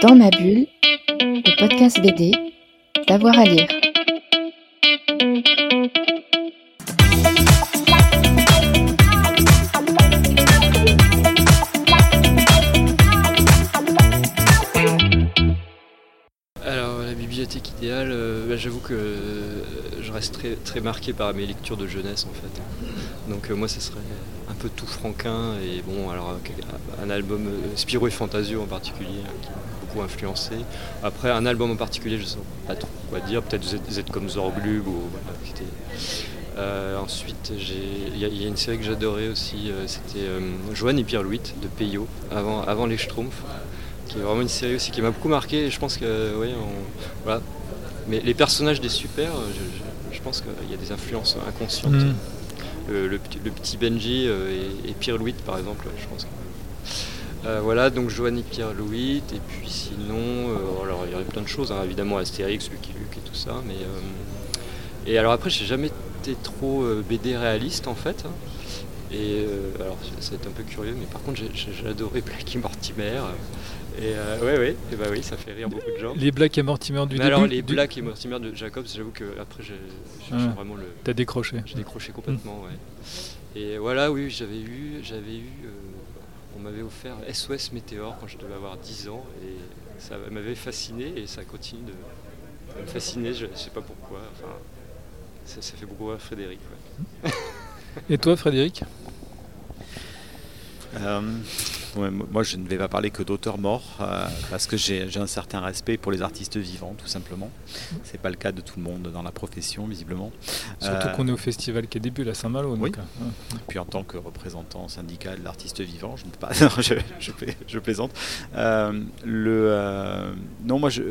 Dans ma bulle, le podcast BD, d'avoir à lire. Alors la bibliothèque idéale, euh, bah, j'avoue que euh, je reste très, très marqué par mes lectures de jeunesse en fait. Donc euh, moi ce serait peu tout franquin et bon alors un album euh, Spirou et Fantasio en particulier hein, qui m'a beaucoup influencé. Après un album en particulier je sais pas trop quoi dire, peut-être Z, Z comme Zorglub ou voilà, c'était- Euh, ensuite j'ai- il y, a- une série que j'adorais aussi, euh, c'était euh, Joanne et Pierre Louis de Peyo avant, avant les Schtroumpfs qui est vraiment une série aussi qui m'a beaucoup marqué je pense que on- voilà. Mais les personnages des super, je, pense qu'il y a des influences inconscientes. Mm. Le, le petit- Benji euh, et, et Pierre Louis par exemple, je pense. Euh, voilà, donc Joanny Pierre Louis, et puis sinon, euh, alors il y aurait plein de choses, hein, évidemment Astérix, Lucky Luke et tout ça, mais. euh, et alors après, j'ai jamais été trop euh, BD réaliste en fait. hein. Et euh, alors, ça va être un peu curieux, mais par contre, j'ai- adoré Black et Mortimer. Et euh, ouais, ouais, et bah oui, ça fait rire beaucoup de gens. Les Black et Mortimer du Mais début alors, les du- Black et Mortimer de Jacobs, j'avoue que après, j'ai Ah. vraiment le. T'as décroché. J'ai décroché complètement, ouais. Et voilà, oui, j'avais eu, j'avais eu, euh, on m'avait offert SOS Météore quand je devais avoir 10 ans, et ça m'avait fasciné, et ça continue de, me fasciner, je, je sais pas pourquoi, enfin, ça, ça fait beaucoup rire Frédéric, ouais. Et toi, Frédéric? Euh, moi, je ne vais pas parler que d'auteurs morts euh, parce que j'ai un certain respect pour les artistes vivants, tout simplement. C'est pas le cas de tout le monde dans la profession, visiblement. Surtout Euh, qu'on est au festival qui est début à Saint-Malo. oui. euh, Puis en tant que représentant syndical de l'artiste vivant, je ne peux pas. non, je, je pla- je plaisante. Euh, le, non, moi, je,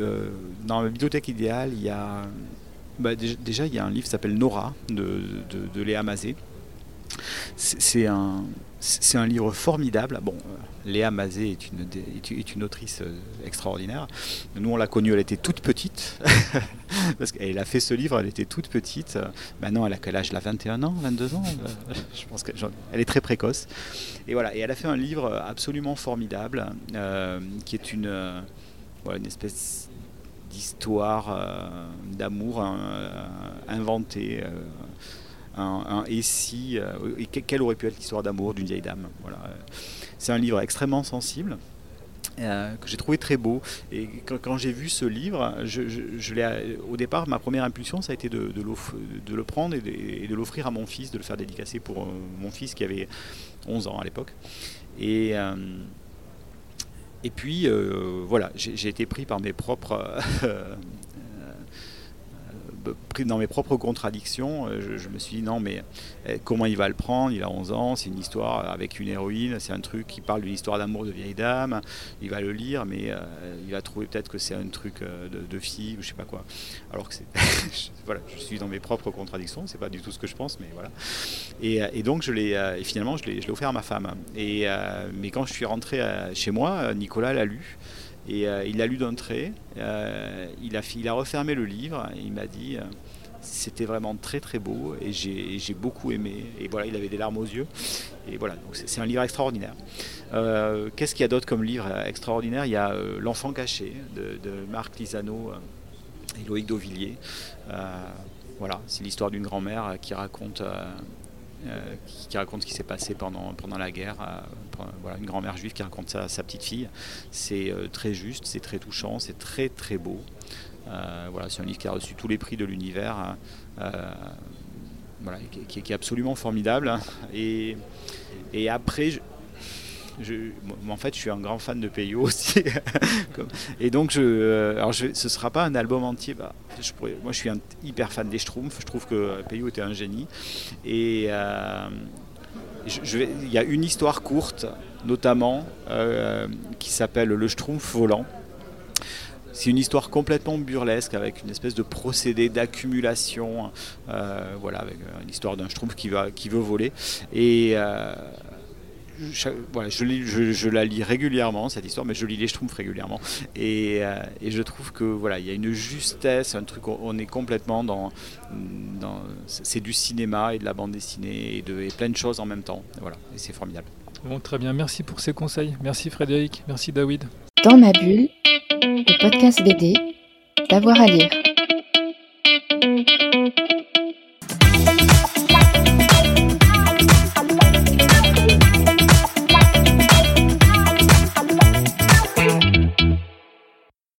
dans la bibliothèque idéale, il y a. bah, déjà, déjà, il y a un livre qui s'appelle Nora de, de, de Léa Mazet. C'est un, un livre formidable. Bon, euh, Léa Mazet est une, est une- autrice euh, extraordinaire. Nous, on l'a connue, elle était toute petite. Parce qu'elle a fait ce livre, elle était toute petite. Maintenant, elle a quel âge? Elle a 21 ans, 22 ans? Je pense qu'elle elle est très précoce. Et voilà, et elle a fait un livre absolument formidable, euh, qui est une, une espèce d'histoire d'amour euh, inventée. Euh, un, un et si, euh, et que- quelle aurait pu être l'histoire d'amour d'une vieille dame voilà. C'est un livre extrêmement sensible. euh, que j'ai trouvé très beau et quand, j'ai vu ce livre je, je- au départ ma première impulsion ça a été de, le prendre et de, l'offrir à mon fils de le faire dédicacer pour euh, mon fils qui avait 11 ans à l'époque et euh, et puis euh, voilà j'ai été pris par mes propres euh, euh, dans mes propres contradictions, euh, je, me suis dit non mais euh, comment il va le prendre? Il a 11 ans, c'est une histoire avec une héroïne, c'est un truc qui parle d'une histoire d'amour de vieille dame, il va le lire mais euh, il va trouver peut-être que c'est un truc euh, de, de fille ou je sais pas quoi. Alors que voilà, je suis dans mes propres contradictions, c'est pas du tout ce que je pense mais voilà. Et, donc je l'ai finalement je l'ai offert à ma femme. Et mais quand je suis rentré chez moi, Nicolas l'a lu. Et euh, il l'a lu d'un trait, euh, il, a, fi- il a refermé le livre, il m'a dit euh, c'était vraiment très très beau et j'ai j'ai beaucoup aimé. Et voilà, il avait des larmes aux yeux. Et voilà, c'est un livre extraordinaire. Euh, Qu'est-ce qu'il y a d'autre comme livre euh, extraordinaire? Il y a euh, L'enfant caché de, Marc Lisano euh, et Loïc Dauvillier. Euh, voilà, c'est l'histoire d'une grand-mère euh, qui raconte. Euh, euh, qui, raconte ce qui s'est passé pendant, pendant la guerre. euh, pendant- voilà, une grand-mère juive qui raconte ça à sa petite fille. C'est euh, très juste, c'est très touchant, c'est très très beau. Euh, voilà, c'est un livre qui a reçu tous les prix de l'univers. euh, voilà, qui, est absolument formidable. Et, et après, je- en fait, je suis un grand fan de Peyo aussi. Et donc, je, euh, alors je, ce sera pas un album entier. bah, je pourrais- moi, je suis un hyper fan des Schtroumpfs. Je trouve que Peyo était un génie. Et euh, il y a une histoire courte, notamment, euh, qui s'appelle Le Schtroumpf volant. C'est une histoire complètement burlesque avec une espèce de procédé d'accumulation, euh, voilà, avec euh, une histoire d'un schtroumpf qui, va, qui veut voler. Et euh, je, voilà, je, lis- je- je la lis régulièrement cette histoire, mais je lis les schtroumpfs régulièrement. Et, euh, et je trouve que voilà, il y a une justesse, un truc, on- est complètement dans, dans c'est du cinéma et de la bande dessinée et, de, et plein de choses en même temps. Voilà, et c'est formidable. Bon, très bien. Merci pour ces conseils. Merci Frédéric. Merci David. Dans ma bulle, Le podcast BD, d'avoir à lire.